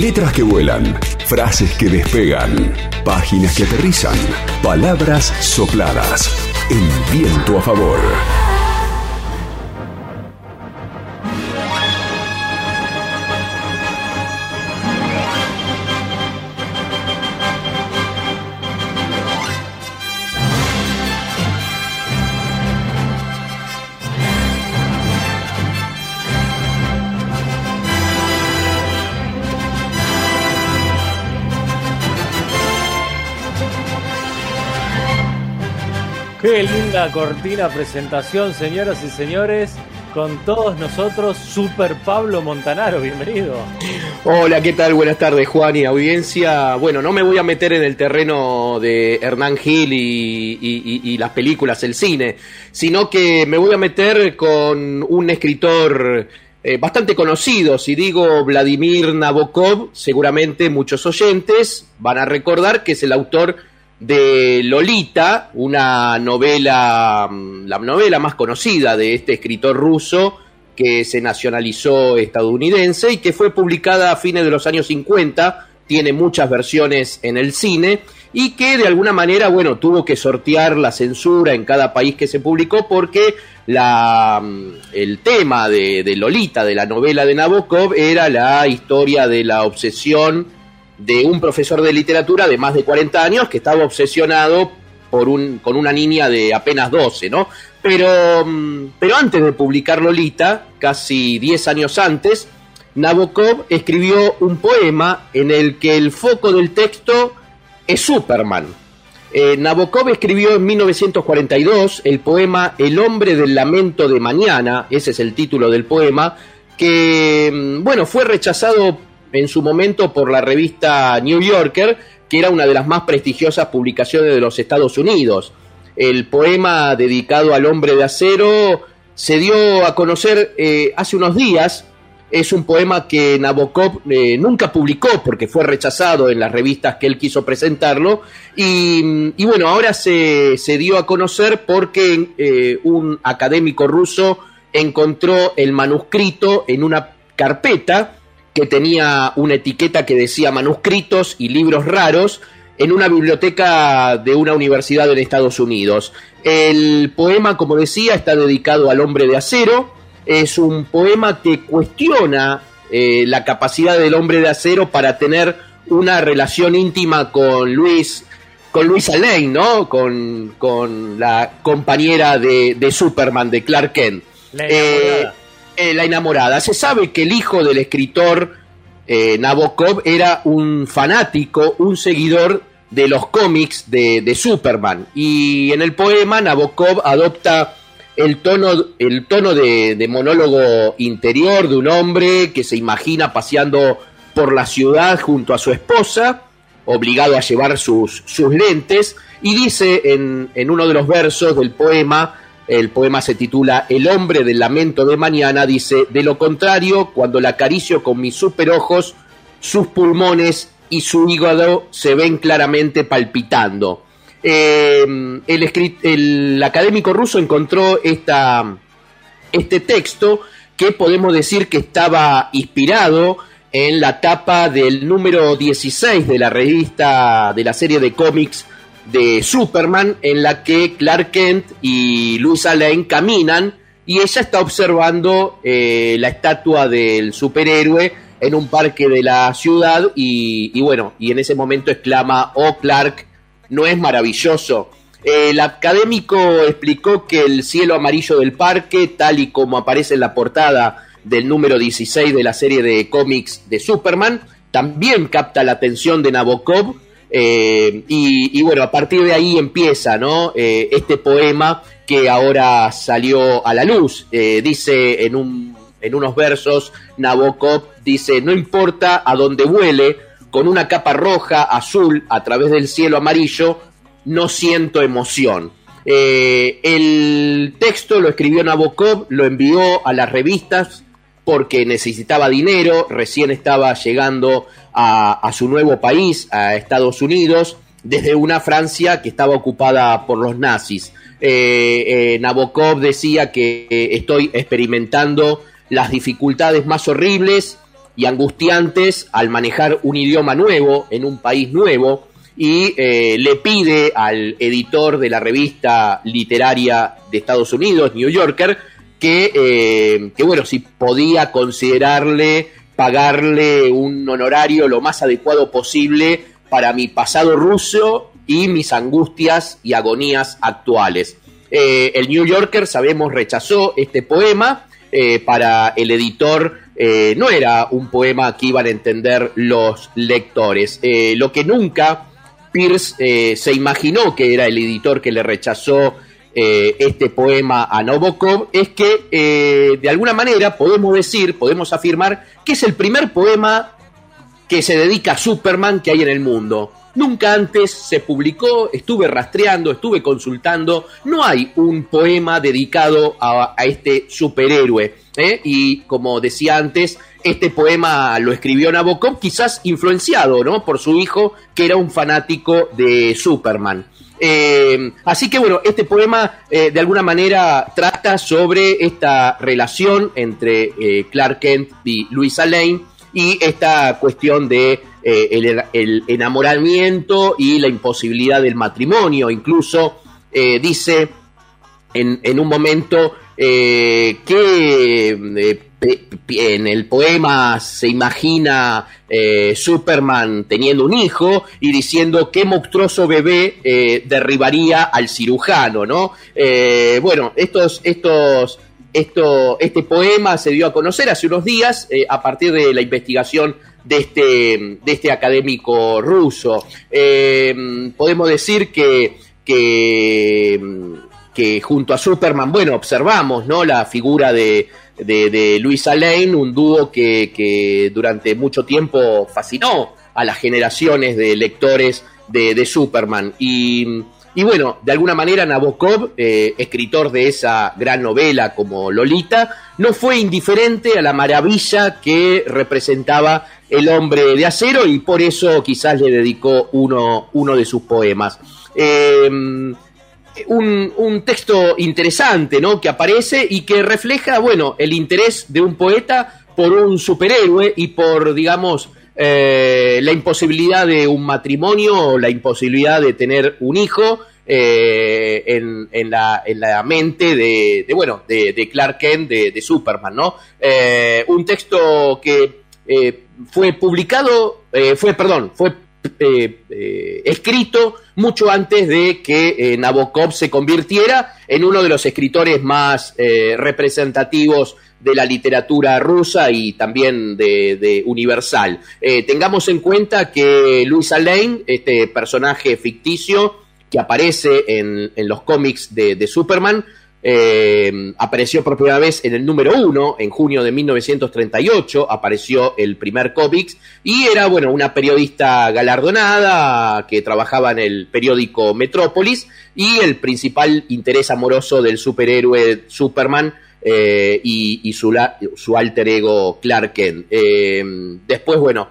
Letras que vuelan, frases que despegan, páginas que aterrizan, palabras sopladas, en viento a favor. Qué linda cortina presentación, señoras y señores. Con todos nosotros, Super Pablo Montanaro, bienvenido. Hola, ¿qué tal? Buenas tardes, Juan y audiencia. Bueno, no me voy a meter en el terreno de Hernán Gil y, las películas, el cine, sino que me voy a meter con un escritor eh, bastante conocido. Si digo Vladimir Nabokov, seguramente muchos oyentes van a recordar que es el autor de Lolita, una novela, mm, la novela más conocida de este escritor ruso que se nacionalizó estadounidense y que fue publicada a fines de los años 50, tiene muchas versiones en el cine y que de alguna manera, bueno, tuvo que sortear la censura en cada país que se publicó porque la, mm, el tema de, de Lolita, de la novela de Nabokov, era la historia de la obsesión de un profesor de literatura de más de 40 años que estaba obsesionado por un, con una niña de apenas 12, ¿no? Pero, mm, pero antes de publicar Lolita, casi 10 años antes, Nabokov escribió un poema en el que el foco del texto es Superman. Eh, Nabokov escribió en 1942 el poema El hombre del lamento de mañana, ese es el título del poema, que, mm, bueno, fue rechazado en su momento por la revista New Yorker, que era una de las más prestigiosas publicaciones de los Estados Unidos. El poema dedicado al hombre de acero se dio a conocer eh, hace unos días. Es un poema que Nabokov eh, nunca publicó porque fue rechazado en las revistas que él quiso presentarlo. Y, bueno, ahora se, se, dio a conocer porque eh, un académico ruso encontró el manuscrito en una carpeta que tenía una etiqueta que decía manuscritos y libros raros en una biblioteca de una universidad en Estados Unidos. El poema, como decía, está dedicado al hombre de acero. Es un poema que cuestiona eh, la capacidad del hombre de acero para tener una relación íntima con Luis, con Luisa Lane, ¿no? Con, la compañera de, Superman, de Clark Kent. Eh, la enamorada. Se sabe que el hijo del escritor eh, Nabokov era un fanático, un seguidor de los cómics de, Superman. Y en el poema Nabokov adopta el tono, el tono de, monólogo interior de un hombre que se imagina paseando por la ciudad junto a su esposa, obligado a llevar sus, sus lentes, y dice en, en uno de los versos del poema, el poema se titula El hombre del lamento de mañana. Dice, de lo contrario, cuando la acaricio con mis super ojos, sus pulmones y su hígado se ven claramente palpitando. Em, el, académico ruso encontró este texto que podemos decir que estaba inspirado en la tapa del número 16 de la revista de la serie de cómics de Superman en la que Clark Kent y Luisa Lane caminan y ella está observando eh, la estatua del superhéroe en un parque de la ciudad y, bueno, y en ese momento exclama, oh Clark, ¿no es maravilloso? El académico explicó que el cielo amarillo del parque, tal y como aparece en la portada del número 16 de la serie de cómics de Superman, también capta la atención de Nabokov eh, y, bueno, a partir de ahí empieza ¿no? Eh, este poema que ahora salió a la luz. Eh, dice en, un, en unos versos, Nabokov dice, no importa a dónde vuele, con una capa roja, azul, a través del cielo amarillo, no siento emoción. el texto lo escribió Nabokov, lo envió a las revistas porque necesitaba dinero, recién estaba llegando a, su nuevo país, a Estados Unidos, desde una Francia que estaba ocupada por los nazis. Eh, eh, Nabokov decía que eh, estoy experimentando las dificultades más horribles y angustiantes al manejar un idioma nuevo en un país nuevo y le pide al editor de la revista literaria de Estados Unidos, New Yorker, que, eh, que bueno, si podía considerarle pagarle un honorario lo más adecuado posible para mi pasado ruso y mis angustias y agonías actuales. Eh, el New Yorker, sabemos, rechazó este poema. para el editor no era un poema que iban a entender los lectores. lo que nunca Pierce eh, se imaginó que era el editor que le rechazó eh, este poema a Nabokov, es que eh, de alguna manera podemos decir, podemos afirmar que es el primer poema que se dedica a Superman que hay en el mundo. Nunca antes se publicó, estuve rastreando, estuve consultando, no hay un poema dedicado a, este superhéroe. Y como decía antes, este poema lo escribió Nabokov, quizás influenciado ¿no? por su hijo, que era un fanático de Superman. Eh, así que bueno, este poema eh, de alguna manera trata sobre esta relación entre eh, Clark Kent y Luisa Lane y esta cuestión de el, enamoramiento y la imposibilidad del matrimonio. Incluso dice en, en, un momento que en el poema se imagina eh, Superman teniendo un hijo y diciendo qué monstruoso bebé eh, derribaría al cirujano, ¿no? Eh, bueno, estos, estos, esto, este poema se dio a conocer hace unos días a partir de la investigación de este, de este académico ruso. podemos decir que, que, que junto a Superman, bueno, observamos, ¿no? La figura de de, de Luisa Lane, un dúo que, durante mucho tiempo fascinó a las generaciones de lectores de, Superman. Y, bueno, de alguna manera Nabokov, eh, escritor de esa gran novela como Lolita, no fue indiferente a la maravilla que representaba el hombre de acero y por eso quizás le dedicó uno, uno de sus poemas. Eh, un, texto interesante, ¿no? Que aparece y que refleja, bueno, el interés de un poeta por un superhéroe y por, digamos, eh, la imposibilidad de un matrimonio o la imposibilidad de tener un hijo eh, en, la, en, la, mente de, bueno, de, Clark Kent, de, Superman, ¿no? Eh, un texto que fue publicado, fue, perdón, fue eh, eh, escrito mucho antes de que eh, Nabokov se convirtiera en uno de los escritores más representativos de la literatura rusa y también de, universal. tengamos en cuenta que Luisa Lane, este personaje ficticio que aparece en, los cómics de Superman, eh, apareció por primera vez en el número uno, en junio de 1938, apareció el primer cómics, y era, bueno, una periodista galardonada que trabajaba en el periódico Metrópolis, y el principal interés amoroso del superhéroe Superman eh, y, su, su, alter ego Clark Kent. Eh, después, bueno,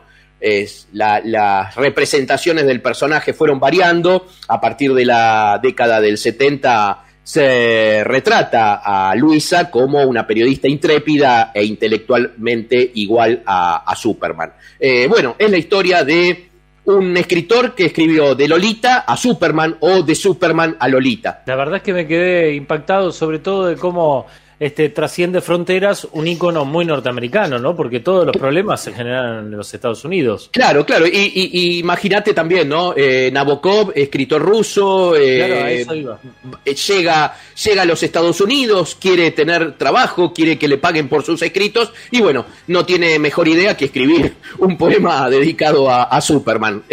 las representaciones del personaje fueron variando, a partir de la década del 70 se retrata a Luisa como una periodista intrépida e intelectualmente igual a, Superman. Eh, bueno, es la historia de un escritor que escribió de Lolita a Superman o de Superman a Lolita. La verdad es que me quedé impactado sobre todo de cómo este, trasciende fronteras un icono muy norteamericano, ¿no? Porque todos los problemas se generan en los Estados Unidos. Claro, claro. Y, imagínate también, ¿no? Eh, Nabokov, escritor ruso, eh, eh, Llega, llega a los Estados Unidos, quiere tener trabajo, quiere que le paguen por sus escritos y bueno, no tiene mejor idea que escribir un poema dedicado a, Superman.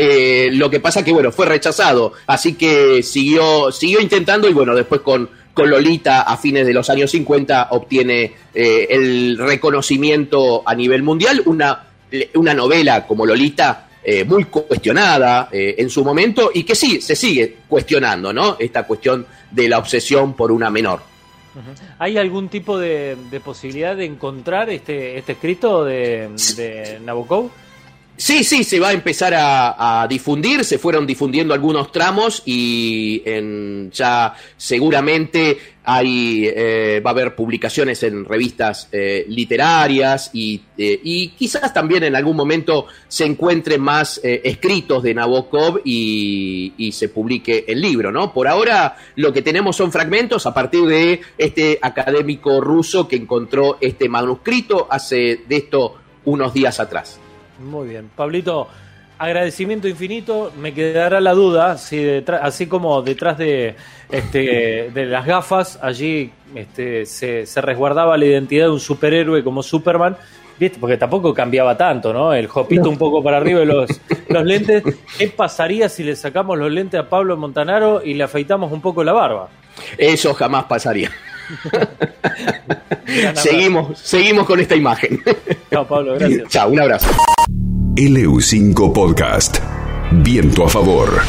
lo que pasa que, bueno, fue rechazado, así que siguió, siguió intentando y bueno, después con con Lolita a fines de los años 50 obtiene eh, el reconocimiento a nivel mundial, una, una novela como Lolita eh, muy cuestionada eh, en su momento y que sí, se sigue cuestionando, ¿no? Esta cuestión de la obsesión por una menor. ¿Hay algún tipo de, posibilidad de encontrar este, este escrito de, de Nabokov? Sí, sí, se va a empezar a, difundir, se fueron difundiendo algunos tramos y en, ya seguramente hay, eh, va a haber publicaciones en revistas eh, literarias y, eh, y, quizás también en algún momento se encuentren más escritos de Nabokov y, y, se publique el libro, ¿no? Por ahora lo que tenemos son fragmentos a partir de este académico ruso que encontró este manuscrito hace de esto unos días atrás. Muy bien. Pablito, agradecimiento infinito. Me quedará la duda, si detrás, así como detrás de, este, de las gafas, allí este, se, resguardaba la identidad de un superhéroe como Superman. ¿Viste? Porque tampoco cambiaba tanto, ¿no? El jopito un poco para arriba y los, los lentes. ¿Qué pasaría si le sacamos los lentes a Pablo Montanaro y le afeitamos un poco la barba? Eso jamás pasaría. Seguimos, seguimos con esta imagen. Chao, Pablo, gracias. Chao, un abrazo. LU5 Podcast. Viento a favor.